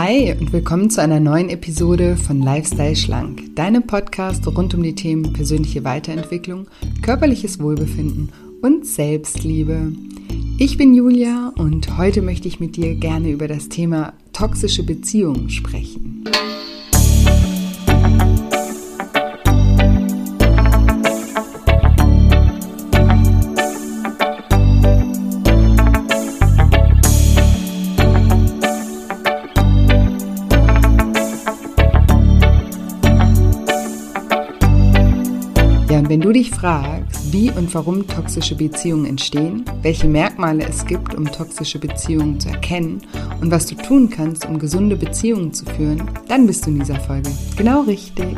Hi und willkommen zu einer neuen Episode von Lifestyle Schlank, deinem Podcast rund um die Themen persönliche Weiterentwicklung, körperliches Wohlbefinden und Selbstliebe. Ich bin Julia und heute möchte ich mit dir gerne über das Thema toxische Beziehungen sprechen. Wenn du dich fragst, wie und warum toxische Beziehungen entstehen, welche Merkmale es gibt, um toxische Beziehungen zu erkennen und was du tun kannst, um gesunde Beziehungen zu führen, dann bist du in dieser Folge genau richtig.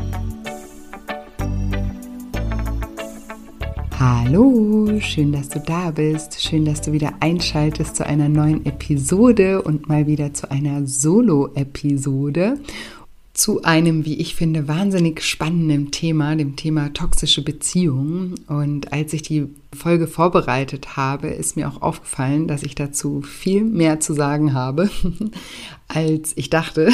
Hallo, schön, dass du da bist. Schön, dass du wieder einschaltest zu einer neuen Episode und mal wieder zu einer Solo-Episode zu einem, wie ich finde, wahnsinnig spannenden Thema, dem Thema toxische Beziehungen. Und als ich die Folge vorbereitet habe, ist mir auch aufgefallen, dass ich dazu viel mehr zu sagen habe, als ich dachte.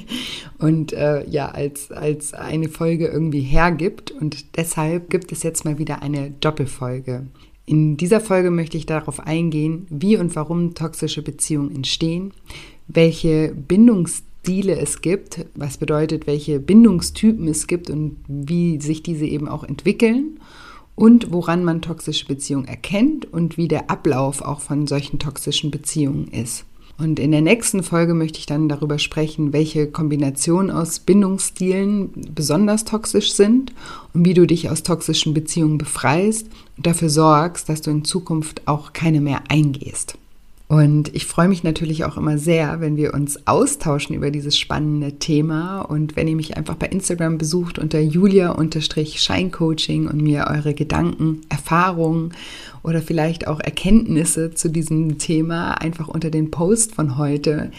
Und äh, ja, als, als eine Folge irgendwie hergibt. Und deshalb gibt es jetzt mal wieder eine Doppelfolge. In dieser Folge möchte ich darauf eingehen, wie und warum toxische Beziehungen entstehen, welche Bindungs Stile es gibt, was bedeutet, welche Bindungstypen es gibt und wie sich diese eben auch entwickeln und woran man toxische Beziehungen erkennt und wie der Ablauf auch von solchen toxischen Beziehungen ist. Und in der nächsten Folge möchte ich dann darüber sprechen, welche Kombinationen aus Bindungsstilen besonders toxisch sind und wie du dich aus toxischen Beziehungen befreist und dafür sorgst, dass du in Zukunft auch keine mehr eingehst. Und ich freue mich natürlich auch immer sehr, wenn wir uns austauschen über dieses spannende Thema und wenn ihr mich einfach bei Instagram besucht unter julia-scheincoaching und mir eure Gedanken, Erfahrungen oder vielleicht auch Erkenntnisse zu diesem Thema einfach unter den Post von heute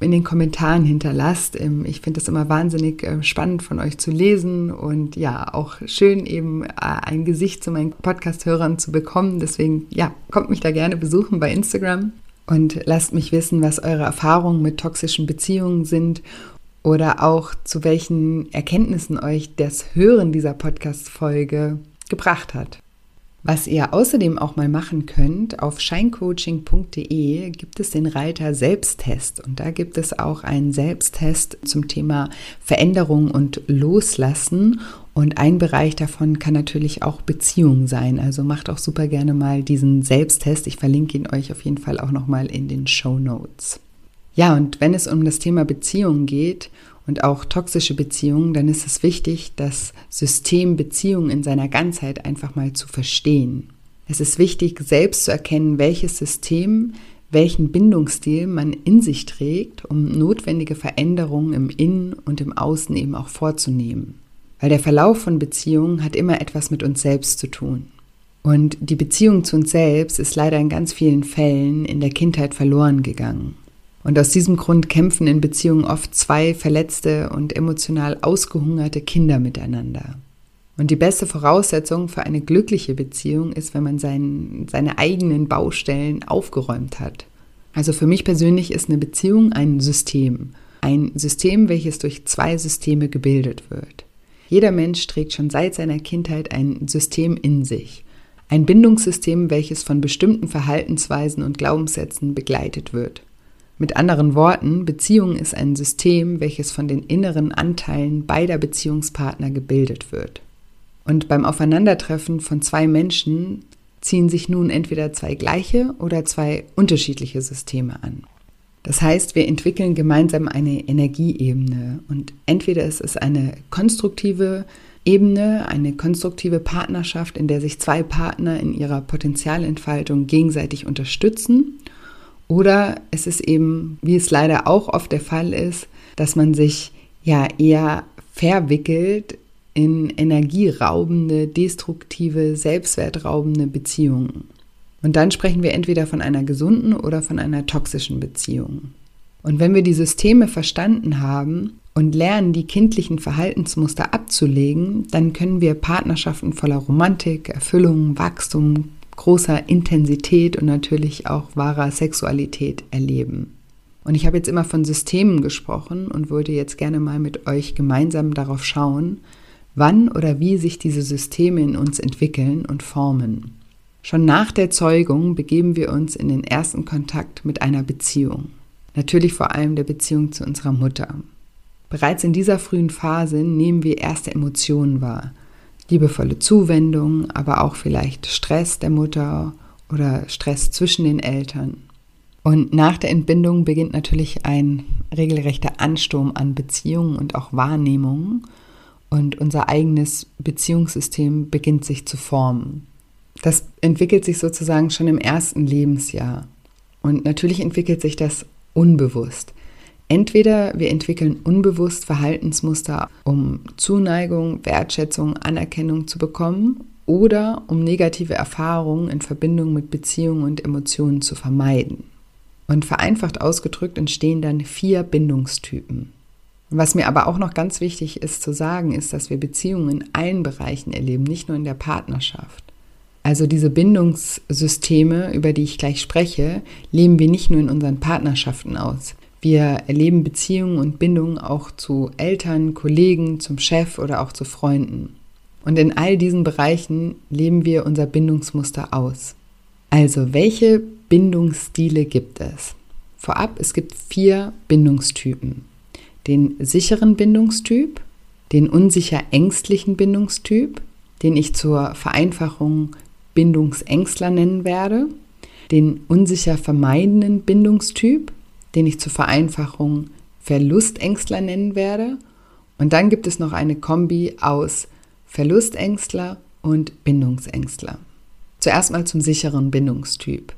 in den Kommentaren hinterlasst. Ähm, ich finde es immer wahnsinnig äh, spannend von euch zu lesen und ja, auch schön eben äh, ein Gesicht zu meinen Podcast-Hörern zu bekommen. Deswegen, ja, kommt mich da gerne besuchen bei Instagram und lasst mich wissen, was eure Erfahrungen mit toxischen Beziehungen sind oder auch zu welchen Erkenntnissen euch das Hören dieser Podcast-Folge gebracht hat. Was ihr außerdem auch mal machen könnt, auf scheincoaching.de gibt es den Reiter Selbsttest und da gibt es auch einen Selbsttest zum Thema Veränderung und Loslassen und ein Bereich davon kann natürlich auch Beziehung sein. Also macht auch super gerne mal diesen Selbsttest. Ich verlinke ihn euch auf jeden Fall auch nochmal in den Show Notes. Ja, und wenn es um das Thema Beziehung geht und auch toxische Beziehungen, dann ist es wichtig, das System Beziehung in seiner Ganzheit einfach mal zu verstehen. Es ist wichtig, selbst zu erkennen, welches System, welchen Bindungsstil man in sich trägt, um notwendige Veränderungen im Innen und im Außen eben auch vorzunehmen weil der Verlauf von Beziehungen hat immer etwas mit uns selbst zu tun. Und die Beziehung zu uns selbst ist leider in ganz vielen Fällen in der Kindheit verloren gegangen. Und aus diesem Grund kämpfen in Beziehungen oft zwei verletzte und emotional ausgehungerte Kinder miteinander. Und die beste Voraussetzung für eine glückliche Beziehung ist, wenn man sein, seine eigenen Baustellen aufgeräumt hat. Also für mich persönlich ist eine Beziehung ein System. Ein System, welches durch zwei Systeme gebildet wird. Jeder Mensch trägt schon seit seiner Kindheit ein System in sich. Ein Bindungssystem, welches von bestimmten Verhaltensweisen und Glaubenssätzen begleitet wird. Mit anderen Worten, Beziehung ist ein System, welches von den inneren Anteilen beider Beziehungspartner gebildet wird. Und beim Aufeinandertreffen von zwei Menschen ziehen sich nun entweder zwei gleiche oder zwei unterschiedliche Systeme an. Das heißt, wir entwickeln gemeinsam eine Energieebene und entweder ist es eine konstruktive Ebene, eine konstruktive Partnerschaft, in der sich zwei Partner in ihrer Potenzialentfaltung gegenseitig unterstützen, oder es ist eben, wie es leider auch oft der Fall ist, dass man sich ja eher verwickelt in energieraubende, destruktive, selbstwertraubende Beziehungen. Und dann sprechen wir entweder von einer gesunden oder von einer toxischen Beziehung. Und wenn wir die Systeme verstanden haben und lernen, die kindlichen Verhaltensmuster abzulegen, dann können wir Partnerschaften voller Romantik, Erfüllung, Wachstum, großer Intensität und natürlich auch wahrer Sexualität erleben. Und ich habe jetzt immer von Systemen gesprochen und würde jetzt gerne mal mit euch gemeinsam darauf schauen, wann oder wie sich diese Systeme in uns entwickeln und formen. Schon nach der Zeugung begeben wir uns in den ersten Kontakt mit einer Beziehung. Natürlich vor allem der Beziehung zu unserer Mutter. Bereits in dieser frühen Phase nehmen wir erste Emotionen wahr. Liebevolle Zuwendung, aber auch vielleicht Stress der Mutter oder Stress zwischen den Eltern. Und nach der Entbindung beginnt natürlich ein regelrechter Ansturm an Beziehungen und auch Wahrnehmungen. Und unser eigenes Beziehungssystem beginnt sich zu formen. Das entwickelt sich sozusagen schon im ersten Lebensjahr. Und natürlich entwickelt sich das unbewusst. Entweder wir entwickeln unbewusst Verhaltensmuster, um Zuneigung, Wertschätzung, Anerkennung zu bekommen oder um negative Erfahrungen in Verbindung mit Beziehungen und Emotionen zu vermeiden. Und vereinfacht ausgedrückt entstehen dann vier Bindungstypen. Was mir aber auch noch ganz wichtig ist zu sagen, ist, dass wir Beziehungen in allen Bereichen erleben, nicht nur in der Partnerschaft. Also diese Bindungssysteme, über die ich gleich spreche, leben wir nicht nur in unseren Partnerschaften aus. Wir erleben Beziehungen und Bindungen auch zu Eltern, Kollegen, zum Chef oder auch zu Freunden. Und in all diesen Bereichen leben wir unser Bindungsmuster aus. Also, welche Bindungsstile gibt es? Vorab, es gibt vier Bindungstypen. Den sicheren Bindungstyp, den unsicher ängstlichen Bindungstyp, den ich zur Vereinfachung Bindungsängstler nennen werde, den unsicher vermeidenden Bindungstyp, den ich zur Vereinfachung Verlustängstler nennen werde. Und dann gibt es noch eine Kombi aus Verlustängstler und Bindungsängstler. Zuerst mal zum sicheren Bindungstyp.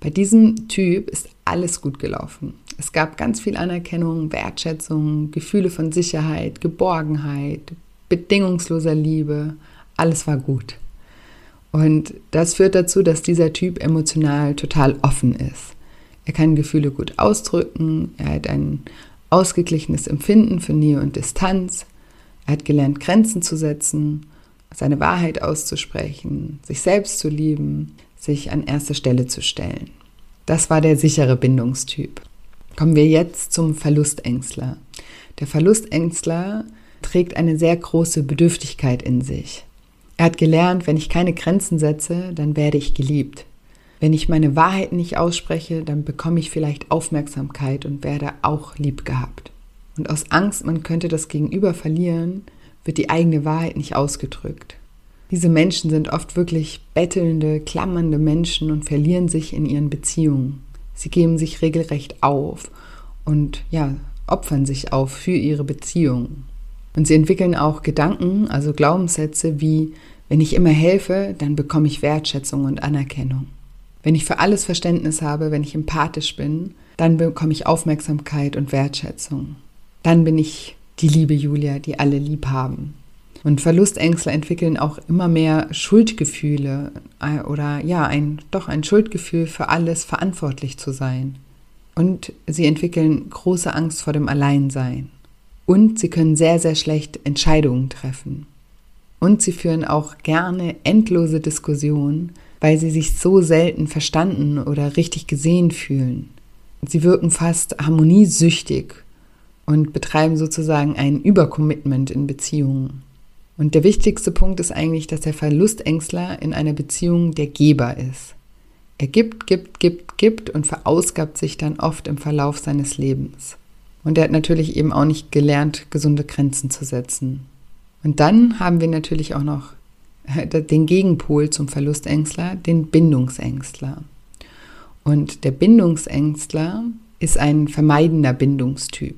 Bei diesem Typ ist alles gut gelaufen. Es gab ganz viel Anerkennung, Wertschätzung, Gefühle von Sicherheit, Geborgenheit, bedingungsloser Liebe. Alles war gut. Und das führt dazu, dass dieser Typ emotional total offen ist. Er kann Gefühle gut ausdrücken, er hat ein ausgeglichenes Empfinden für Nähe und Distanz, er hat gelernt, Grenzen zu setzen, seine Wahrheit auszusprechen, sich selbst zu lieben, sich an erste Stelle zu stellen. Das war der sichere Bindungstyp. Kommen wir jetzt zum Verlustängstler. Der Verlustängstler trägt eine sehr große Bedürftigkeit in sich. Er hat gelernt, wenn ich keine Grenzen setze, dann werde ich geliebt. Wenn ich meine Wahrheit nicht ausspreche, dann bekomme ich vielleicht Aufmerksamkeit und werde auch lieb gehabt. Und aus Angst, man könnte das Gegenüber verlieren, wird die eigene Wahrheit nicht ausgedrückt. Diese Menschen sind oft wirklich bettelnde, klammernde Menschen und verlieren sich in ihren Beziehungen. Sie geben sich regelrecht auf und ja, opfern sich auf für ihre Beziehungen. Und sie entwickeln auch Gedanken, also Glaubenssätze wie, wenn ich immer helfe, dann bekomme ich Wertschätzung und Anerkennung. Wenn ich für alles Verständnis habe, wenn ich empathisch bin, dann bekomme ich Aufmerksamkeit und Wertschätzung. Dann bin ich die liebe Julia, die alle lieb haben. Und Verlustängstler entwickeln auch immer mehr Schuldgefühle äh, oder ja, ein, doch ein Schuldgefühl für alles verantwortlich zu sein. Und sie entwickeln große Angst vor dem Alleinsein. Und sie können sehr, sehr schlecht Entscheidungen treffen. Und sie führen auch gerne endlose Diskussionen, weil sie sich so selten verstanden oder richtig gesehen fühlen. Sie wirken fast harmoniesüchtig und betreiben sozusagen ein Übercommitment in Beziehungen. Und der wichtigste Punkt ist eigentlich, dass der Verlustängstler in einer Beziehung der Geber ist. Er gibt, gibt, gibt, gibt und verausgabt sich dann oft im Verlauf seines Lebens. Und er hat natürlich eben auch nicht gelernt, gesunde Grenzen zu setzen. Und dann haben wir natürlich auch noch äh, den Gegenpol zum Verlustängstler, den Bindungsängstler. Und der Bindungsängstler ist ein vermeidender Bindungstyp.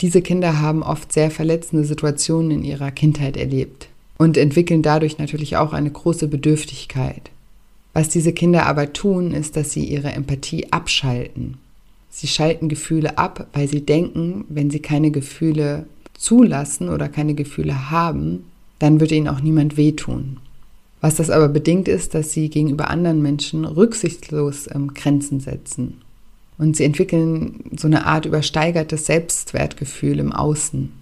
Diese Kinder haben oft sehr verletzende Situationen in ihrer Kindheit erlebt und entwickeln dadurch natürlich auch eine große Bedürftigkeit. Was diese Kinder aber tun, ist, dass sie ihre Empathie abschalten. Sie schalten Gefühle ab, weil sie denken, wenn sie keine Gefühle zulassen oder keine Gefühle haben, dann wird ihnen auch niemand wehtun. Was das aber bedingt ist, dass sie gegenüber anderen Menschen rücksichtslos ähm, Grenzen setzen. Und sie entwickeln so eine Art übersteigertes Selbstwertgefühl im Außen.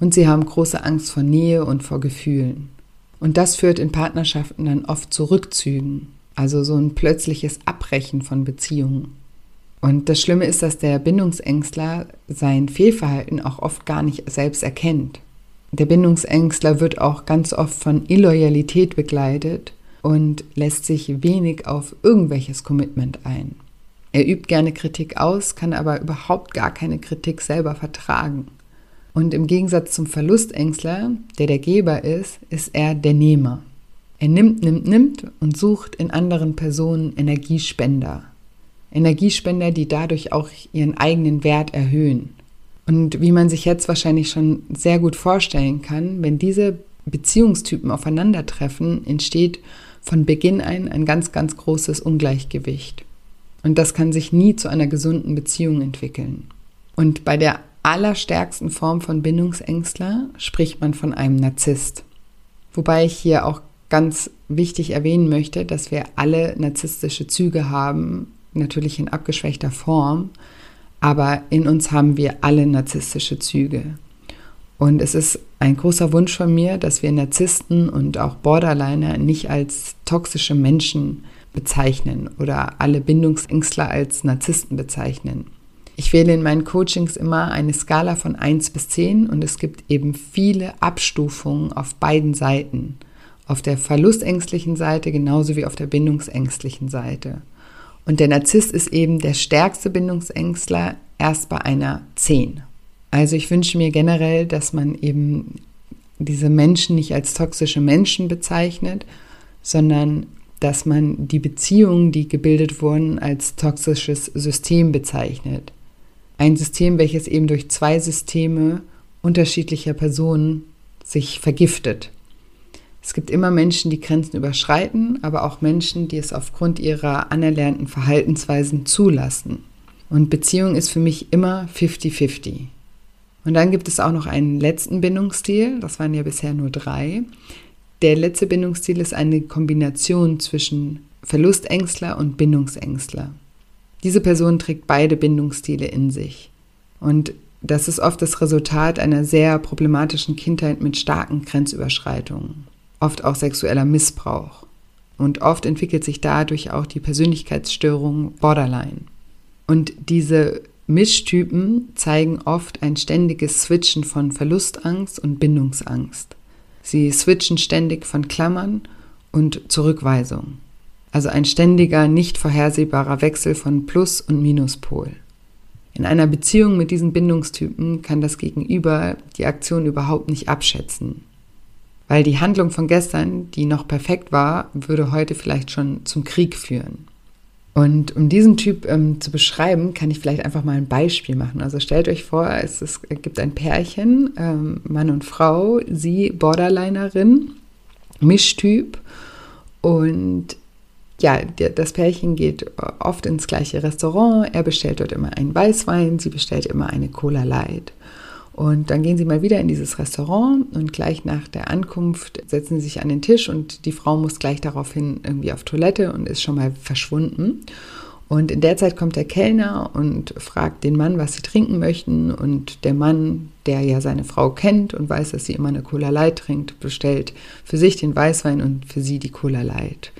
Und sie haben große Angst vor Nähe und vor Gefühlen. Und das führt in Partnerschaften dann oft zu Rückzügen, also so ein plötzliches Abbrechen von Beziehungen. Und das Schlimme ist, dass der Bindungsängstler sein Fehlverhalten auch oft gar nicht selbst erkennt. Der Bindungsängstler wird auch ganz oft von Illoyalität begleitet und lässt sich wenig auf irgendwelches Commitment ein. Er übt gerne Kritik aus, kann aber überhaupt gar keine Kritik selber vertragen. Und im Gegensatz zum Verlustängstler, der der Geber ist, ist er der Nehmer. Er nimmt, nimmt, nimmt und sucht in anderen Personen Energiespender. Energiespender, die dadurch auch ihren eigenen Wert erhöhen. Und wie man sich jetzt wahrscheinlich schon sehr gut vorstellen kann, wenn diese Beziehungstypen aufeinandertreffen, entsteht von Beginn ein ein ganz, ganz großes Ungleichgewicht. Und das kann sich nie zu einer gesunden Beziehung entwickeln. Und bei der allerstärksten Form von Bindungsängstler spricht man von einem Narzisst. Wobei ich hier auch ganz wichtig erwähnen möchte, dass wir alle narzisstische Züge haben, natürlich in abgeschwächter Form, aber in uns haben wir alle narzisstische Züge. Und es ist ein großer Wunsch von mir, dass wir Narzissten und auch Borderliner nicht als toxische Menschen bezeichnen oder alle Bindungsängstler als Narzissten bezeichnen. Ich wähle in meinen Coachings immer eine Skala von 1 bis 10 und es gibt eben viele Abstufungen auf beiden Seiten. Auf der verlustängstlichen Seite genauso wie auf der bindungsängstlichen Seite. Und der Narzisst ist eben der stärkste Bindungsängstler erst bei einer 10. Also ich wünsche mir generell, dass man eben diese Menschen nicht als toxische Menschen bezeichnet, sondern dass man die Beziehungen, die gebildet wurden, als toxisches System bezeichnet. Ein System, welches eben durch zwei Systeme unterschiedlicher Personen sich vergiftet. Es gibt immer Menschen, die Grenzen überschreiten, aber auch Menschen, die es aufgrund ihrer anerlernten Verhaltensweisen zulassen. Und Beziehung ist für mich immer 50-50. Und dann gibt es auch noch einen letzten Bindungsstil, das waren ja bisher nur drei. Der letzte Bindungsstil ist eine Kombination zwischen Verlustängstler und Bindungsängstler. Diese Person trägt beide Bindungsstile in sich. Und das ist oft das Resultat einer sehr problematischen Kindheit mit starken Grenzüberschreitungen oft auch sexueller Missbrauch. Und oft entwickelt sich dadurch auch die Persönlichkeitsstörung Borderline. Und diese Mischtypen zeigen oft ein ständiges Switchen von Verlustangst und Bindungsangst. Sie switchen ständig von Klammern und Zurückweisung. Also ein ständiger, nicht vorhersehbarer Wechsel von Plus- und Minuspol. In einer Beziehung mit diesen Bindungstypen kann das Gegenüber die Aktion überhaupt nicht abschätzen. Weil die Handlung von gestern, die noch perfekt war, würde heute vielleicht schon zum Krieg führen. Und um diesen Typ ähm, zu beschreiben, kann ich vielleicht einfach mal ein Beispiel machen. Also stellt euch vor, es, ist, es gibt ein Pärchen, ähm, Mann und Frau, sie Borderlinerin, Mischtyp. Und ja, das Pärchen geht oft ins gleiche Restaurant. Er bestellt dort immer einen Weißwein, sie bestellt immer eine Cola Light. Und dann gehen sie mal wieder in dieses Restaurant und gleich nach der Ankunft setzen sie sich an den Tisch und die Frau muss gleich daraufhin irgendwie auf Toilette und ist schon mal verschwunden. Und in der Zeit kommt der Kellner und fragt den Mann, was sie trinken möchten. Und der Mann, der ja seine Frau kennt und weiß, dass sie immer eine Cola Light trinkt, bestellt für sich den Weißwein und für sie die Cola Light.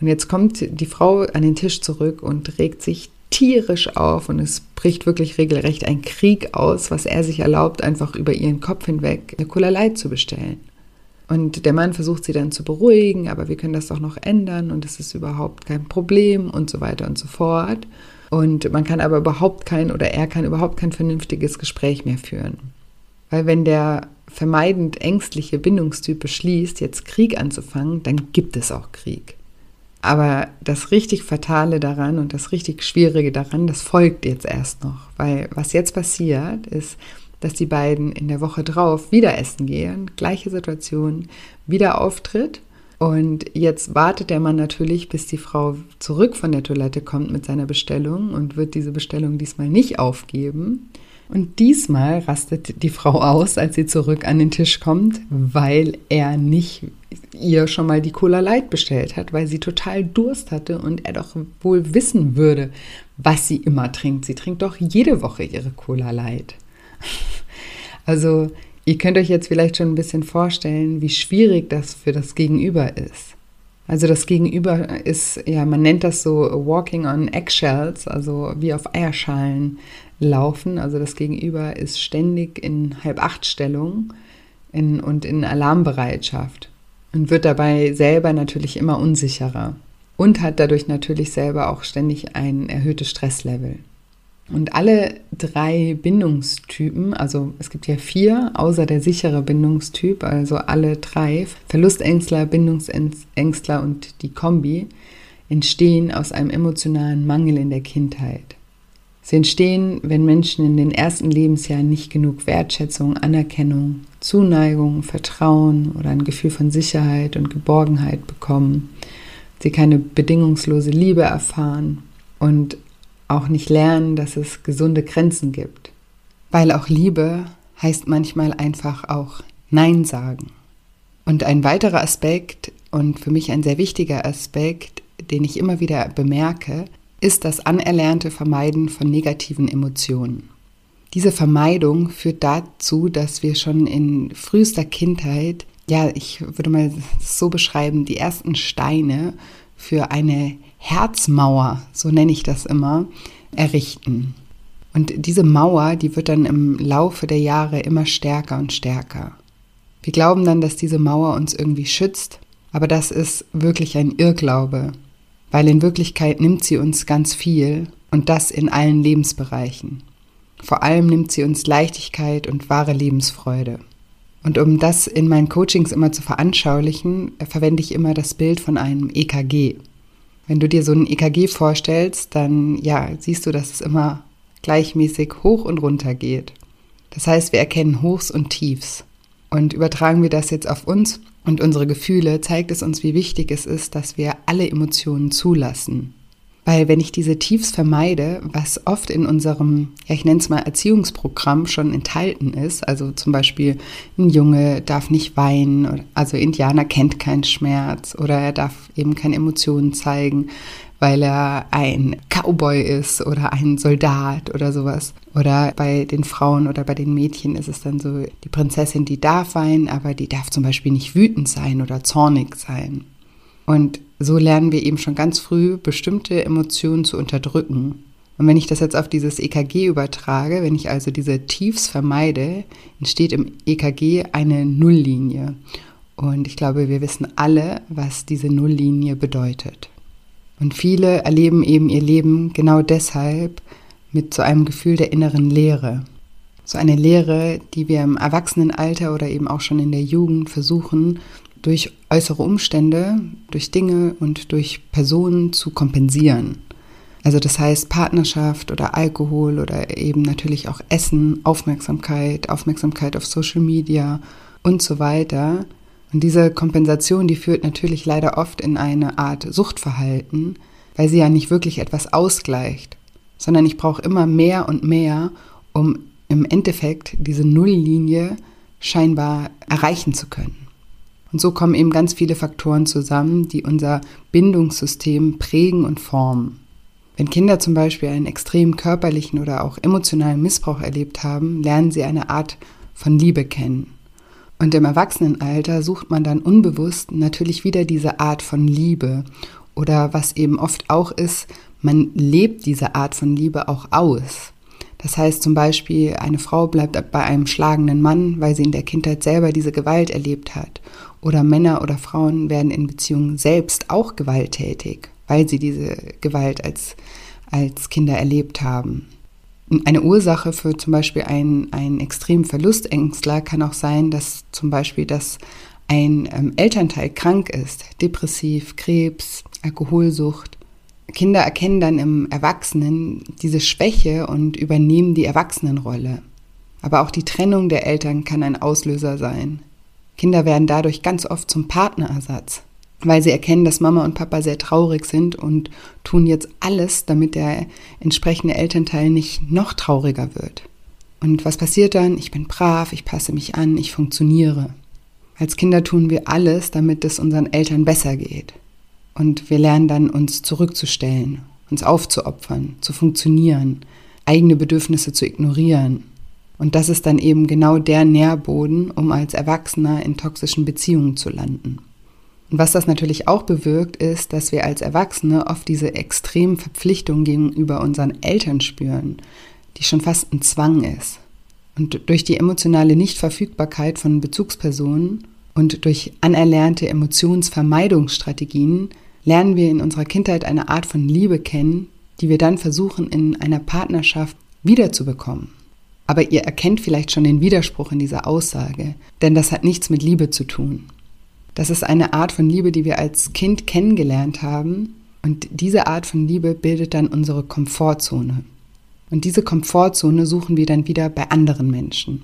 Und jetzt kommt die Frau an den Tisch zurück und regt sich tierisch auf und es bricht wirklich regelrecht ein Krieg aus, was er sich erlaubt, einfach über ihren Kopf hinweg eine Light zu bestellen. Und der Mann versucht sie dann zu beruhigen, aber wir können das doch noch ändern und es ist überhaupt kein Problem und so weiter und so fort. Und man kann aber überhaupt kein oder er kann überhaupt kein vernünftiges Gespräch mehr führen. Weil wenn der vermeidend ängstliche Bindungstyp beschließt, jetzt Krieg anzufangen, dann gibt es auch Krieg. Aber das richtig Fatale daran und das richtig Schwierige daran, das folgt jetzt erst noch. Weil was jetzt passiert, ist, dass die beiden in der Woche drauf wieder essen gehen, gleiche Situation, wieder Auftritt. Und jetzt wartet der Mann natürlich, bis die Frau zurück von der Toilette kommt mit seiner Bestellung und wird diese Bestellung diesmal nicht aufgeben. Und diesmal rastet die Frau aus, als sie zurück an den Tisch kommt, weil er nicht ihr schon mal die Cola Light bestellt hat, weil sie total Durst hatte und er doch wohl wissen würde, was sie immer trinkt. Sie trinkt doch jede Woche ihre Cola Light. Also, ihr könnt euch jetzt vielleicht schon ein bisschen vorstellen, wie schwierig das für das Gegenüber ist. Also das Gegenüber ist, ja, man nennt das so Walking on Eggshells, also wie auf Eierschalen laufen. Also das Gegenüber ist ständig in Halb-Acht-Stellung in, und in Alarmbereitschaft und wird dabei selber natürlich immer unsicherer und hat dadurch natürlich selber auch ständig ein erhöhtes Stresslevel. Und alle drei Bindungstypen, also es gibt ja vier, außer der sichere Bindungstyp, also alle drei, Verlustängstler, Bindungsängstler und die Kombi, entstehen aus einem emotionalen Mangel in der Kindheit. Sie entstehen, wenn Menschen in den ersten Lebensjahren nicht genug Wertschätzung, Anerkennung, Zuneigung, Vertrauen oder ein Gefühl von Sicherheit und Geborgenheit bekommen. Sie keine bedingungslose Liebe erfahren und auch nicht lernen, dass es gesunde Grenzen gibt. Weil auch Liebe heißt manchmal einfach auch Nein sagen. Und ein weiterer Aspekt und für mich ein sehr wichtiger Aspekt, den ich immer wieder bemerke, ist das anerlernte Vermeiden von negativen Emotionen. Diese Vermeidung führt dazu, dass wir schon in frühester Kindheit, ja, ich würde mal so beschreiben, die ersten Steine für eine Herzmauer, so nenne ich das immer, errichten. Und diese Mauer, die wird dann im Laufe der Jahre immer stärker und stärker. Wir glauben dann, dass diese Mauer uns irgendwie schützt, aber das ist wirklich ein Irrglaube weil in Wirklichkeit nimmt sie uns ganz viel und das in allen Lebensbereichen. Vor allem nimmt sie uns Leichtigkeit und wahre Lebensfreude. Und um das in meinen Coachings immer zu veranschaulichen, verwende ich immer das Bild von einem EKG. Wenn du dir so ein EKG vorstellst, dann ja, siehst du, dass es immer gleichmäßig hoch und runter geht. Das heißt, wir erkennen Hochs und Tiefs. Und übertragen wir das jetzt auf uns und unsere Gefühle, zeigt es uns, wie wichtig es ist, dass wir alle Emotionen zulassen. Weil wenn ich diese Tiefs vermeide, was oft in unserem, ja ich nenne es mal Erziehungsprogramm schon enthalten ist, also zum Beispiel ein Junge darf nicht weinen, also Indianer kennt keinen Schmerz oder er darf eben keine Emotionen zeigen, weil er ein Cowboy ist oder ein Soldat oder sowas. Oder bei den Frauen oder bei den Mädchen ist es dann so, die Prinzessin, die darf weinen, aber die darf zum Beispiel nicht wütend sein oder zornig sein. Und so lernen wir eben schon ganz früh bestimmte Emotionen zu unterdrücken. Und wenn ich das jetzt auf dieses EKG übertrage, wenn ich also diese Tiefs vermeide, entsteht im EKG eine Nulllinie. Und ich glaube, wir wissen alle, was diese Nulllinie bedeutet. Und viele erleben eben ihr Leben genau deshalb mit so einem Gefühl der inneren Leere. So eine Leere, die wir im Erwachsenenalter oder eben auch schon in der Jugend versuchen, durch äußere Umstände, durch Dinge und durch Personen zu kompensieren. Also das heißt Partnerschaft oder Alkohol oder eben natürlich auch Essen, Aufmerksamkeit, Aufmerksamkeit auf Social Media und so weiter und diese Kompensation, die führt natürlich leider oft in eine Art Suchtverhalten, weil sie ja nicht wirklich etwas ausgleicht, sondern ich brauche immer mehr und mehr, um im Endeffekt diese Nulllinie scheinbar erreichen zu können. Und so kommen eben ganz viele Faktoren zusammen, die unser Bindungssystem prägen und formen. Wenn Kinder zum Beispiel einen extremen körperlichen oder auch emotionalen Missbrauch erlebt haben, lernen sie eine Art von Liebe kennen. Und im Erwachsenenalter sucht man dann unbewusst natürlich wieder diese Art von Liebe oder was eben oft auch ist, man lebt diese Art von Liebe auch aus. Das heißt zum Beispiel, eine Frau bleibt bei einem schlagenden Mann, weil sie in der Kindheit selber diese Gewalt erlebt hat. Oder Männer oder Frauen werden in Beziehungen selbst auch gewalttätig, weil sie diese Gewalt als, als Kinder erlebt haben. Eine Ursache für zum Beispiel einen, einen extremen Verlustängstler kann auch sein, dass zum Beispiel dass ein ähm, Elternteil krank ist, depressiv, Krebs, Alkoholsucht. Kinder erkennen dann im Erwachsenen diese Schwäche und übernehmen die Erwachsenenrolle. Aber auch die Trennung der Eltern kann ein Auslöser sein. Kinder werden dadurch ganz oft zum Partnerersatz weil sie erkennen, dass Mama und Papa sehr traurig sind und tun jetzt alles, damit der entsprechende Elternteil nicht noch trauriger wird. Und was passiert dann? Ich bin brav, ich passe mich an, ich funktioniere. Als Kinder tun wir alles, damit es unseren Eltern besser geht. Und wir lernen dann, uns zurückzustellen, uns aufzuopfern, zu funktionieren, eigene Bedürfnisse zu ignorieren. Und das ist dann eben genau der Nährboden, um als Erwachsener in toxischen Beziehungen zu landen. Und was das natürlich auch bewirkt, ist, dass wir als Erwachsene oft diese extremen Verpflichtungen gegenüber unseren Eltern spüren, die schon fast ein Zwang ist. Und durch die emotionale Nichtverfügbarkeit von Bezugspersonen und durch anerlernte Emotionsvermeidungsstrategien lernen wir in unserer Kindheit eine Art von Liebe kennen, die wir dann versuchen in einer Partnerschaft wiederzubekommen. Aber ihr erkennt vielleicht schon den Widerspruch in dieser Aussage, denn das hat nichts mit Liebe zu tun. Das ist eine Art von Liebe, die wir als Kind kennengelernt haben und diese Art von Liebe bildet dann unsere Komfortzone. Und diese Komfortzone suchen wir dann wieder bei anderen Menschen.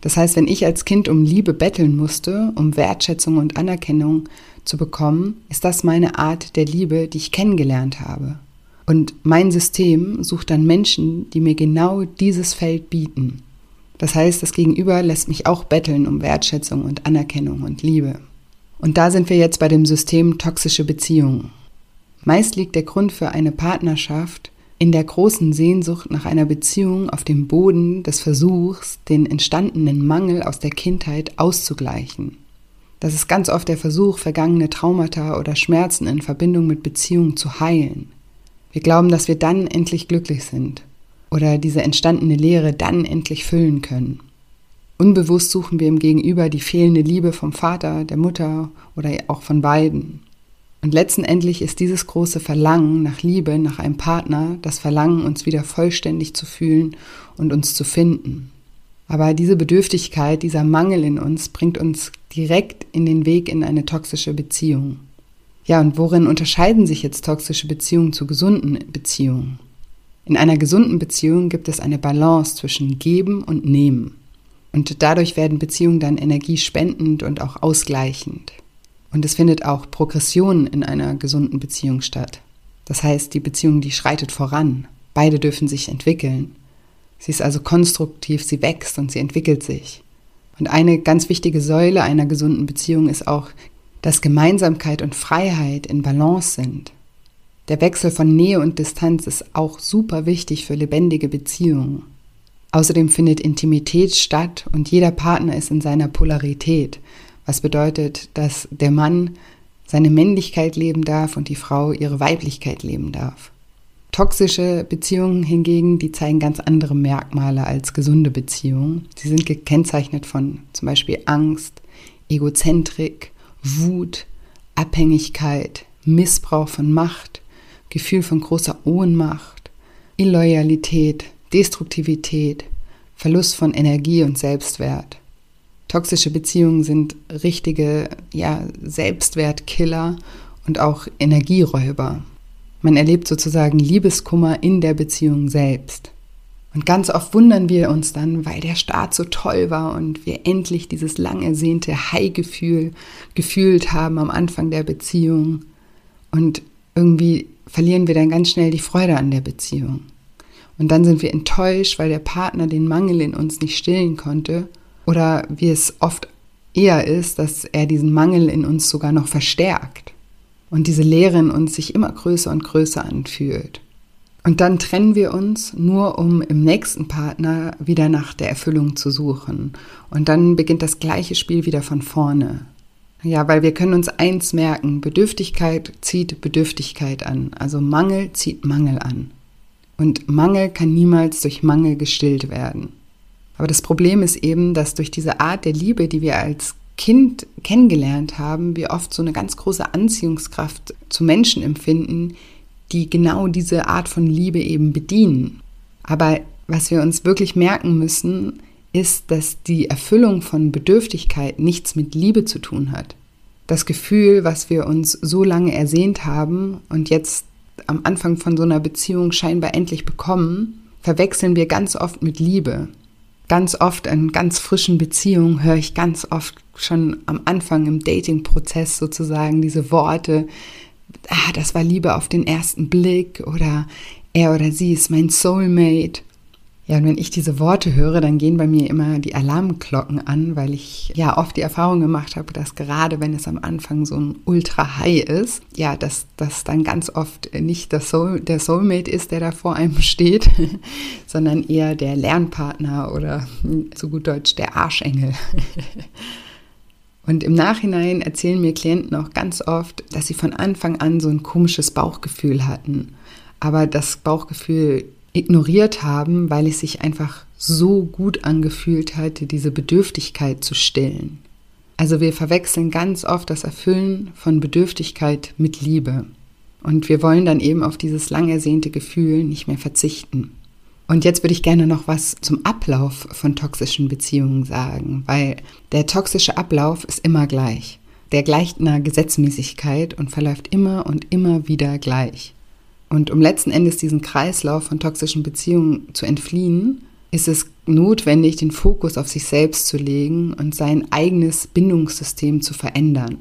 Das heißt, wenn ich als Kind um Liebe betteln musste, um Wertschätzung und Anerkennung zu bekommen, ist das meine Art der Liebe, die ich kennengelernt habe. Und mein System sucht dann Menschen, die mir genau dieses Feld bieten. Das heißt, das Gegenüber lässt mich auch betteln um Wertschätzung und Anerkennung und Liebe. Und da sind wir jetzt bei dem System toxische Beziehungen. Meist liegt der Grund für eine Partnerschaft in der großen Sehnsucht nach einer Beziehung auf dem Boden des Versuchs, den entstandenen Mangel aus der Kindheit auszugleichen. Das ist ganz oft der Versuch, vergangene Traumata oder Schmerzen in Verbindung mit Beziehungen zu heilen. Wir glauben, dass wir dann endlich glücklich sind oder diese entstandene Leere dann endlich füllen können. Unbewusst suchen wir im Gegenüber die fehlende Liebe vom Vater, der Mutter oder auch von beiden. Und letztendlich ist dieses große Verlangen nach Liebe, nach einem Partner, das Verlangen, uns wieder vollständig zu fühlen und uns zu finden. Aber diese Bedürftigkeit, dieser Mangel in uns bringt uns direkt in den Weg in eine toxische Beziehung. Ja, und worin unterscheiden sich jetzt toxische Beziehungen zu gesunden Beziehungen? In einer gesunden Beziehung gibt es eine Balance zwischen Geben und Nehmen. Und dadurch werden Beziehungen dann energiespendend und auch ausgleichend. Und es findet auch Progression in einer gesunden Beziehung statt. Das heißt, die Beziehung, die schreitet voran. Beide dürfen sich entwickeln. Sie ist also konstruktiv, sie wächst und sie entwickelt sich. Und eine ganz wichtige Säule einer gesunden Beziehung ist auch, dass Gemeinsamkeit und Freiheit in Balance sind. Der Wechsel von Nähe und Distanz ist auch super wichtig für lebendige Beziehungen. Außerdem findet Intimität statt und jeder Partner ist in seiner Polarität was bedeutet, dass der Mann seine Männlichkeit leben darf und die Frau ihre Weiblichkeit leben darf. Toxische Beziehungen hingegen, die zeigen ganz andere Merkmale als gesunde Beziehungen. Sie sind gekennzeichnet von zum Beispiel Angst, Egozentrik, Wut, Abhängigkeit, Missbrauch von Macht, Gefühl von großer Ohnmacht, Illoyalität, Destruktivität, Verlust von Energie und Selbstwert. Toxische Beziehungen sind richtige ja, Selbstwertkiller und auch Energieräuber. Man erlebt sozusagen Liebeskummer in der Beziehung selbst. Und ganz oft wundern wir uns dann, weil der Start so toll war und wir endlich dieses lang ersehnte High-Gefühl gefühlt haben am Anfang der Beziehung. Und irgendwie verlieren wir dann ganz schnell die Freude an der Beziehung. Und dann sind wir enttäuscht, weil der Partner den Mangel in uns nicht stillen konnte oder wie es oft eher ist, dass er diesen Mangel in uns sogar noch verstärkt und diese Leere in uns sich immer größer und größer anfühlt. Und dann trennen wir uns nur, um im nächsten Partner wieder nach der Erfüllung zu suchen. Und dann beginnt das gleiche Spiel wieder von vorne. Ja, weil wir können uns eins merken, Bedürftigkeit zieht Bedürftigkeit an, also Mangel zieht Mangel an. Und Mangel kann niemals durch Mangel gestillt werden. Aber das Problem ist eben, dass durch diese Art der Liebe, die wir als Kind kennengelernt haben, wir oft so eine ganz große Anziehungskraft zu Menschen empfinden, die genau diese Art von Liebe eben bedienen. Aber was wir uns wirklich merken müssen, ist, dass die Erfüllung von Bedürftigkeit nichts mit Liebe zu tun hat. Das Gefühl, was wir uns so lange ersehnt haben und jetzt am Anfang von so einer Beziehung scheinbar endlich bekommen, verwechseln wir ganz oft mit Liebe. Ganz oft in ganz frischen Beziehungen höre ich ganz oft schon am Anfang im Dating-Prozess sozusagen diese Worte, ah, das war Liebe auf den ersten Blick oder er oder sie ist mein Soulmate ja, und wenn ich diese Worte höre, dann gehen bei mir immer die Alarmglocken an, weil ich ja oft die Erfahrung gemacht habe, dass gerade wenn es am Anfang so ein Ultra-High ist, ja, dass das dann ganz oft nicht das Soul, der Soulmate ist, der da vor einem steht, sondern eher der Lernpartner oder zu gut Deutsch der Arschengel. Und im Nachhinein erzählen mir Klienten auch ganz oft, dass sie von Anfang an so ein komisches Bauchgefühl hatten, aber das Bauchgefühl ignoriert haben, weil es sich einfach so gut angefühlt hatte, diese Bedürftigkeit zu stillen. Also wir verwechseln ganz oft das Erfüllen von Bedürftigkeit mit Liebe. Und wir wollen dann eben auf dieses lang ersehnte Gefühl nicht mehr verzichten. Und jetzt würde ich gerne noch was zum Ablauf von toxischen Beziehungen sagen, weil der toxische Ablauf ist immer gleich. Der gleicht einer Gesetzmäßigkeit und verläuft immer und immer wieder gleich. Und um letzten Endes diesen Kreislauf von toxischen Beziehungen zu entfliehen, ist es notwendig, den Fokus auf sich selbst zu legen und sein eigenes Bindungssystem zu verändern.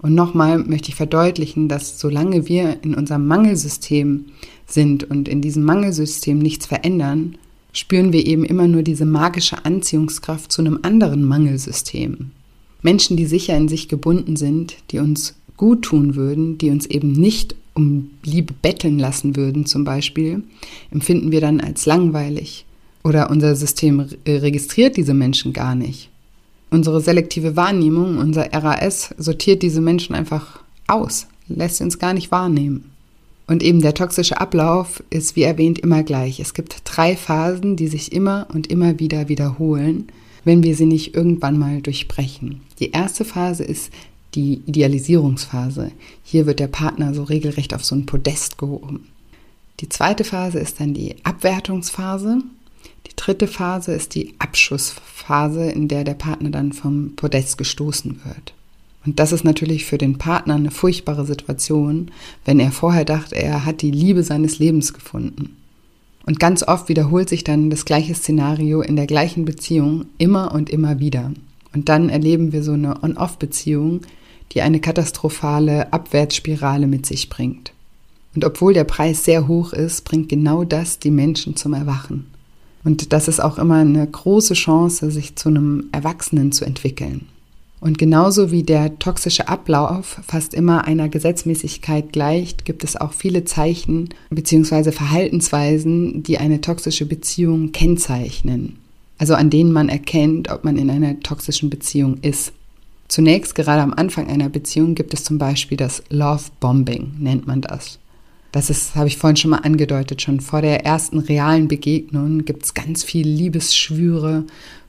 Und nochmal möchte ich verdeutlichen, dass solange wir in unserem Mangelsystem sind und in diesem Mangelsystem nichts verändern, spüren wir eben immer nur diese magische Anziehungskraft zu einem anderen Mangelsystem. Menschen, die sicher in sich gebunden sind, die uns gut tun würden, die uns eben nicht um Liebe betteln lassen würden zum Beispiel, empfinden wir dann als langweilig, oder unser System äh, registriert diese Menschen gar nicht. Unsere selektive Wahrnehmung, unser RAS, sortiert diese Menschen einfach aus, lässt uns gar nicht wahrnehmen. Und eben der toxische Ablauf ist, wie erwähnt, immer gleich. Es gibt drei Phasen, die sich immer und immer wieder wiederholen, wenn wir sie nicht irgendwann mal durchbrechen. Die erste Phase ist die Idealisierungsphase. Hier wird der Partner so regelrecht auf so ein Podest gehoben. Die zweite Phase ist dann die Abwertungsphase. Die dritte Phase ist die Abschussphase, in der der Partner dann vom Podest gestoßen wird. Und das ist natürlich für den Partner eine furchtbare Situation, wenn er vorher dachte, er hat die Liebe seines Lebens gefunden. Und ganz oft wiederholt sich dann das gleiche Szenario in der gleichen Beziehung immer und immer wieder. Und dann erleben wir so eine On-Off-Beziehung, die eine katastrophale Abwärtsspirale mit sich bringt. Und obwohl der Preis sehr hoch ist, bringt genau das die Menschen zum Erwachen. Und das ist auch immer eine große Chance, sich zu einem Erwachsenen zu entwickeln. Und genauso wie der toxische Ablauf fast immer einer Gesetzmäßigkeit gleicht, gibt es auch viele Zeichen bzw. Verhaltensweisen, die eine toxische Beziehung kennzeichnen. Also an denen man erkennt, ob man in einer toxischen Beziehung ist. Zunächst, gerade am Anfang einer Beziehung, gibt es zum Beispiel das Love Bombing, nennt man das. Das ist, habe ich vorhin schon mal angedeutet, schon vor der ersten realen Begegnung gibt es ganz viele Liebesschwüre.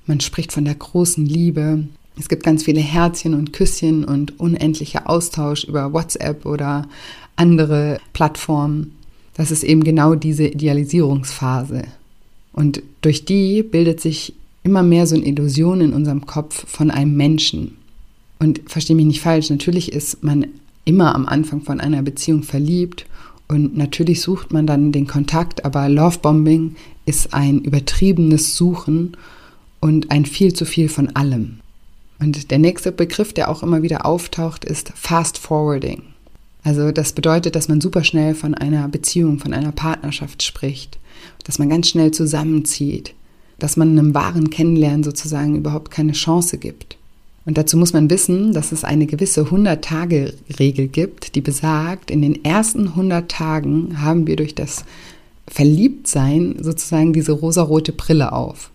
Man spricht von der großen Liebe. Es gibt ganz viele Herzchen und Küsschen und unendlicher Austausch über WhatsApp oder andere Plattformen. Das ist eben genau diese Idealisierungsphase. Und durch die bildet sich immer mehr so eine Illusion in unserem Kopf von einem Menschen. Und verstehe mich nicht falsch, natürlich ist man immer am Anfang von einer Beziehung verliebt und natürlich sucht man dann den Kontakt, aber Lovebombing ist ein übertriebenes Suchen und ein viel zu viel von allem. Und der nächste Begriff, der auch immer wieder auftaucht, ist Fast Forwarding. Also das bedeutet, dass man super schnell von einer Beziehung, von einer Partnerschaft spricht, dass man ganz schnell zusammenzieht, dass man einem wahren Kennenlernen sozusagen überhaupt keine Chance gibt. Und dazu muss man wissen, dass es eine gewisse 100-Tage-Regel gibt, die besagt, in den ersten 100 Tagen haben wir durch das Verliebtsein sozusagen diese rosarote Brille auf.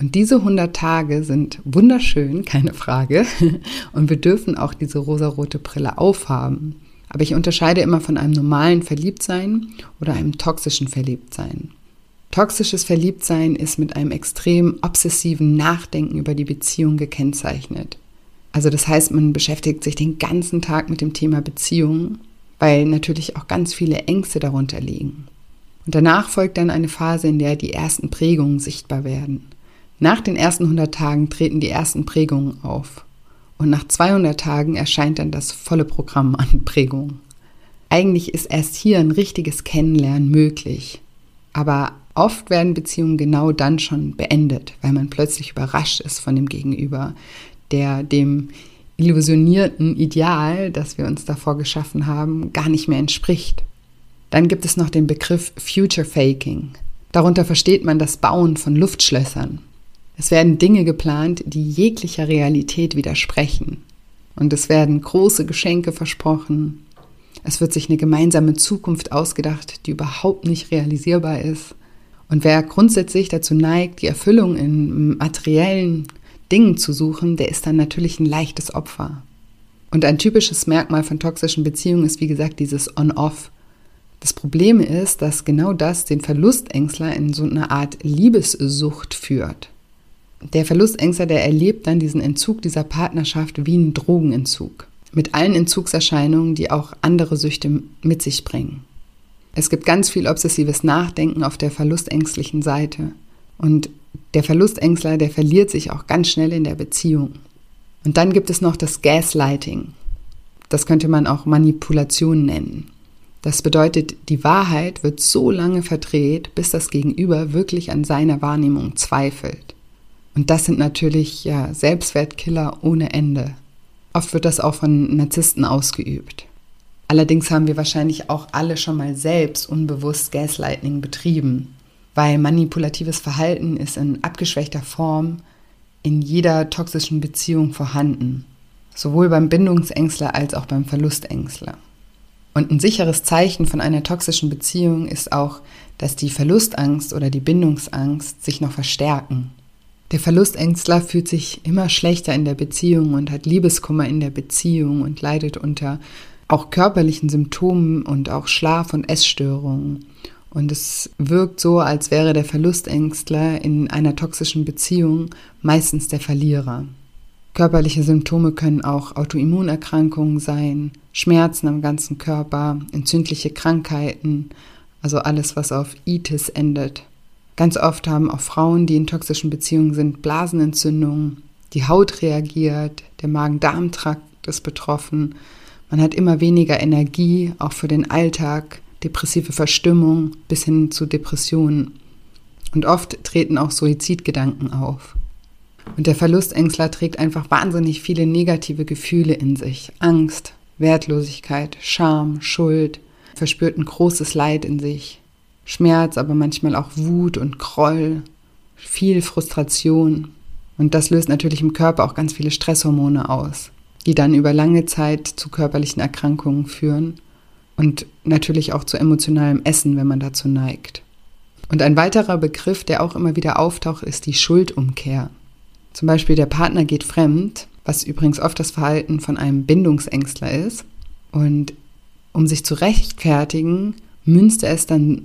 Und diese 100 Tage sind wunderschön, keine Frage. Und wir dürfen auch diese rosarote Brille aufhaben. Aber ich unterscheide immer von einem normalen Verliebtsein oder einem toxischen Verliebtsein. Toxisches Verliebtsein ist mit einem extrem obsessiven Nachdenken über die Beziehung gekennzeichnet. Also das heißt, man beschäftigt sich den ganzen Tag mit dem Thema Beziehung, weil natürlich auch ganz viele Ängste darunter liegen. Und danach folgt dann eine Phase, in der die ersten Prägungen sichtbar werden. Nach den ersten 100 Tagen treten die ersten Prägungen auf. Und nach 200 Tagen erscheint dann das volle Programm an Prägungen. Eigentlich ist erst hier ein richtiges Kennenlernen möglich. Aber oft werden Beziehungen genau dann schon beendet, weil man plötzlich überrascht ist von dem Gegenüber, der dem illusionierten Ideal, das wir uns davor geschaffen haben, gar nicht mehr entspricht. Dann gibt es noch den Begriff Future Faking. Darunter versteht man das Bauen von Luftschlössern. Es werden Dinge geplant, die jeglicher Realität widersprechen. Und es werden große Geschenke versprochen. Es wird sich eine gemeinsame Zukunft ausgedacht, die überhaupt nicht realisierbar ist. Und wer grundsätzlich dazu neigt, die Erfüllung in materiellen Dingen zu suchen, der ist dann natürlich ein leichtes Opfer. Und ein typisches Merkmal von toxischen Beziehungen ist, wie gesagt, dieses On-Off. Das Problem ist, dass genau das den Verlustängstler in so eine Art Liebessucht führt. Der Verlustängstler, der erlebt dann diesen Entzug dieser Partnerschaft wie einen Drogenentzug. Mit allen Entzugserscheinungen, die auch andere Süchte mit sich bringen. Es gibt ganz viel obsessives Nachdenken auf der verlustängstlichen Seite. Und der Verlustängstler, der verliert sich auch ganz schnell in der Beziehung. Und dann gibt es noch das Gaslighting. Das könnte man auch Manipulation nennen. Das bedeutet, die Wahrheit wird so lange verdreht, bis das Gegenüber wirklich an seiner Wahrnehmung zweifelt. Und das sind natürlich ja Selbstwertkiller ohne Ende. Oft wird das auch von Narzissten ausgeübt. Allerdings haben wir wahrscheinlich auch alle schon mal selbst unbewusst Gaslighting betrieben, weil manipulatives Verhalten ist in abgeschwächter Form in jeder toxischen Beziehung vorhanden, sowohl beim Bindungsängstler als auch beim Verlustängstler. Und ein sicheres Zeichen von einer toxischen Beziehung ist auch, dass die Verlustangst oder die Bindungsangst sich noch verstärken. Der Verlustängstler fühlt sich immer schlechter in der Beziehung und hat Liebeskummer in der Beziehung und leidet unter auch körperlichen Symptomen und auch Schlaf- und Essstörungen. Und es wirkt so, als wäre der Verlustängstler in einer toxischen Beziehung meistens der Verlierer. Körperliche Symptome können auch Autoimmunerkrankungen sein, Schmerzen am ganzen Körper, entzündliche Krankheiten, also alles, was auf Itis endet. Ganz oft haben auch Frauen, die in toxischen Beziehungen sind, Blasenentzündungen, die Haut reagiert, der Magen-Darm-Trakt ist betroffen, man hat immer weniger Energie, auch für den Alltag, depressive Verstimmung bis hin zu Depressionen. Und oft treten auch Suizidgedanken auf. Und der Verlustängstler trägt einfach wahnsinnig viele negative Gefühle in sich. Angst, Wertlosigkeit, Scham, Schuld, verspürt ein großes Leid in sich. Schmerz, aber manchmal auch Wut und Groll, viel Frustration. Und das löst natürlich im Körper auch ganz viele Stresshormone aus, die dann über lange Zeit zu körperlichen Erkrankungen führen und natürlich auch zu emotionalem Essen, wenn man dazu neigt. Und ein weiterer Begriff, der auch immer wieder auftaucht, ist die Schuldumkehr. Zum Beispiel der Partner geht fremd, was übrigens oft das Verhalten von einem Bindungsängstler ist. Und um sich zu rechtfertigen, münzt er es dann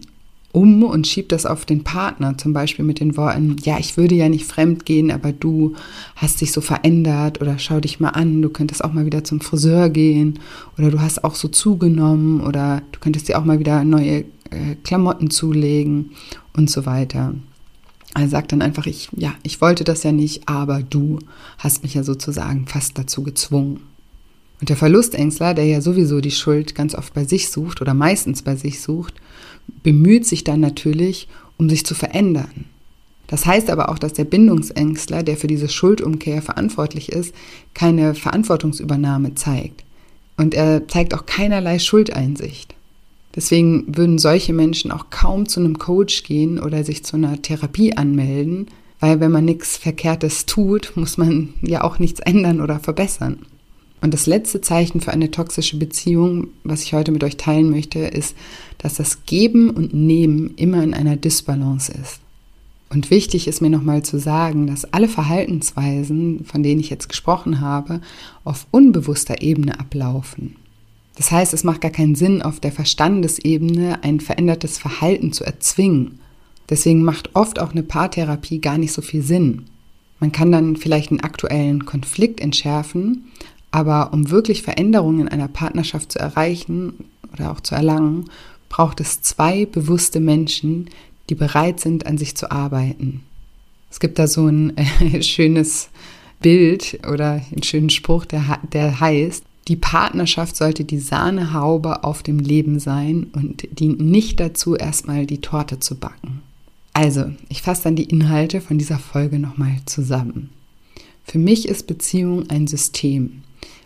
um und schiebt das auf den Partner, zum Beispiel mit den Worten, ja, ich würde ja nicht fremd gehen, aber du hast dich so verändert oder schau dich mal an, du könntest auch mal wieder zum Friseur gehen oder du hast auch so zugenommen oder du könntest dir auch mal wieder neue äh, Klamotten zulegen und so weiter. Er sagt dann einfach, ich, ja, ich wollte das ja nicht, aber du hast mich ja sozusagen fast dazu gezwungen. Und der Verlustängstler, der ja sowieso die Schuld ganz oft bei sich sucht oder meistens bei sich sucht, bemüht sich dann natürlich, um sich zu verändern. Das heißt aber auch, dass der Bindungsängstler, der für diese Schuldumkehr verantwortlich ist, keine Verantwortungsübernahme zeigt. Und er zeigt auch keinerlei Schuldeinsicht. Deswegen würden solche Menschen auch kaum zu einem Coach gehen oder sich zu einer Therapie anmelden, weil wenn man nichts Verkehrtes tut, muss man ja auch nichts ändern oder verbessern. Und das letzte Zeichen für eine toxische Beziehung, was ich heute mit euch teilen möchte, ist, dass das Geben und Nehmen immer in einer Disbalance ist. Und wichtig ist mir nochmal zu sagen, dass alle Verhaltensweisen, von denen ich jetzt gesprochen habe, auf unbewusster Ebene ablaufen. Das heißt, es macht gar keinen Sinn, auf der Verstandesebene ein verändertes Verhalten zu erzwingen. Deswegen macht oft auch eine Paartherapie gar nicht so viel Sinn. Man kann dann vielleicht einen aktuellen Konflikt entschärfen, aber um wirklich Veränderungen in einer Partnerschaft zu erreichen oder auch zu erlangen, braucht es zwei bewusste Menschen, die bereit sind, an sich zu arbeiten. Es gibt da so ein äh, schönes Bild oder einen schönen Spruch, der, der heißt, die Partnerschaft sollte die Sahnehaube auf dem Leben sein und dient nicht dazu, erstmal die Torte zu backen. Also, ich fasse dann die Inhalte von dieser Folge nochmal zusammen. Für mich ist Beziehung ein System.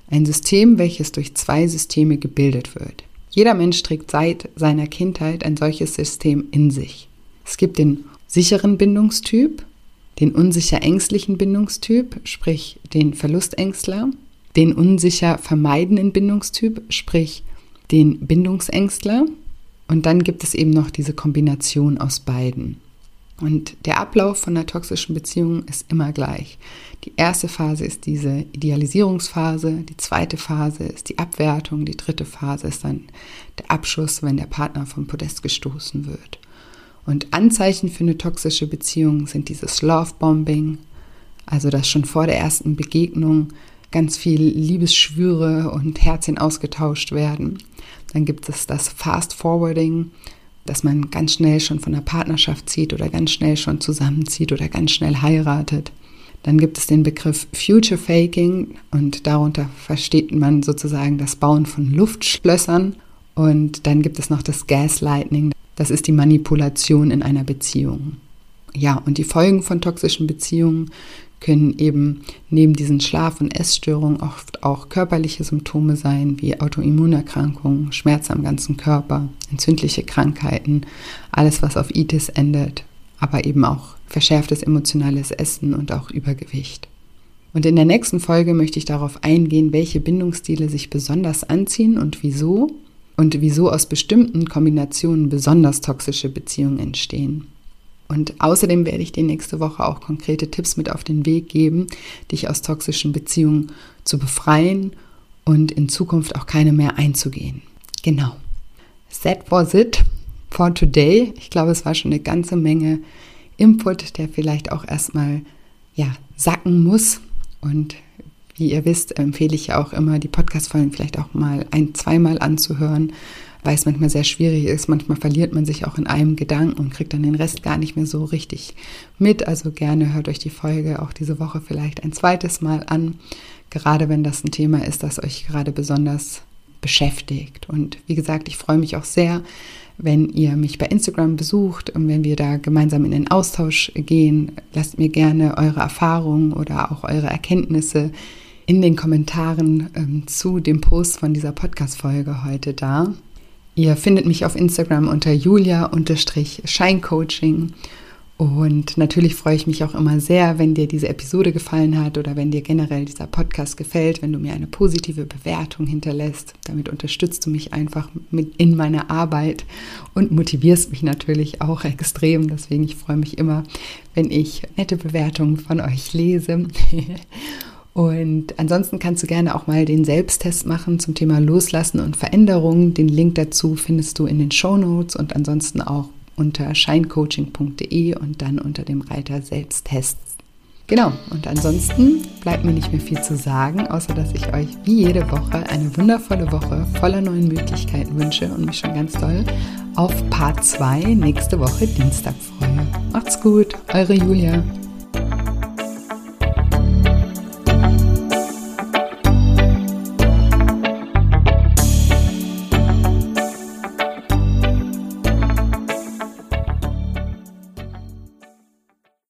Ein System, welches durch zwei Systeme gebildet wird. Jeder Mensch trägt seit seiner Kindheit ein solches System in sich. Es gibt den sicheren Bindungstyp, den unsicher ängstlichen Bindungstyp, sprich den Verlustängstler, den unsicher vermeidenden Bindungstyp, sprich den Bindungsängstler. Und dann gibt es eben noch diese Kombination aus beiden. Und der Ablauf von einer toxischen Beziehung ist immer gleich. Die erste Phase ist diese Idealisierungsphase, die zweite Phase ist die Abwertung, die dritte Phase ist dann der Abschuss, wenn der Partner vom Podest gestoßen wird. Und Anzeichen für eine toxische Beziehung sind dieses Love-Bombing, also dass schon vor der ersten Begegnung ganz viel Liebesschwüre und Herzchen ausgetauscht werden. Dann gibt es das Fast-Forwarding, dass man ganz schnell schon von der Partnerschaft zieht oder ganz schnell schon zusammenzieht oder ganz schnell heiratet. Dann gibt es den Begriff Future Faking und darunter versteht man sozusagen das Bauen von Luftschlössern. Und dann gibt es noch das Gaslighting, das ist die Manipulation in einer Beziehung. Ja, und die Folgen von toxischen Beziehungen können eben neben diesen Schlaf- und Essstörungen oft auch körperliche Symptome sein, wie Autoimmunerkrankungen, Schmerz am ganzen Körper, entzündliche Krankheiten, alles, was auf Itis endet, aber eben auch verschärftes emotionales Essen und auch Übergewicht. Und in der nächsten Folge möchte ich darauf eingehen, welche Bindungsstile sich besonders anziehen und wieso und wieso aus bestimmten Kombinationen besonders toxische Beziehungen entstehen. Und außerdem werde ich dir nächste Woche auch konkrete Tipps mit auf den Weg geben, dich aus toxischen Beziehungen zu befreien und in Zukunft auch keine mehr einzugehen. Genau. That was it for today. Ich glaube, es war schon eine ganze Menge Input, der vielleicht auch erstmal ja, sacken muss. Und wie ihr wisst, empfehle ich ja auch immer, die Podcast-Folgen vielleicht auch mal ein-, zweimal anzuhören, weil es manchmal sehr schwierig ist. Manchmal verliert man sich auch in einem Gedanken und kriegt dann den Rest gar nicht mehr so richtig mit. Also gerne hört euch die Folge auch diese Woche vielleicht ein zweites Mal an, gerade wenn das ein Thema ist, das euch gerade besonders beschäftigt. Und wie gesagt, ich freue mich auch sehr, wenn ihr mich bei Instagram besucht und wenn wir da gemeinsam in den Austausch gehen. Lasst mir gerne eure Erfahrungen oder auch eure Erkenntnisse in den Kommentaren ähm, zu dem Post von dieser Podcast-Folge heute da. Ihr findet mich auf Instagram unter julia-scheincoaching. Und natürlich freue ich mich auch immer sehr, wenn dir diese Episode gefallen hat oder wenn dir generell dieser Podcast gefällt, wenn du mir eine positive Bewertung hinterlässt. Damit unterstützt du mich einfach in meiner Arbeit und motivierst mich natürlich auch extrem. Deswegen ich freue mich immer, wenn ich nette Bewertungen von euch lese. Und ansonsten kannst du gerne auch mal den Selbsttest machen zum Thema Loslassen und Veränderung. Den Link dazu findest du in den Show Notes und ansonsten auch unter shinecoaching.de und dann unter dem Reiter Selbsttests. Genau, und ansonsten bleibt mir nicht mehr viel zu sagen, außer dass ich euch wie jede Woche eine wundervolle Woche voller neuen Möglichkeiten wünsche und mich schon ganz doll auf Part 2 nächste Woche Dienstag freue. Macht's gut, eure Julia.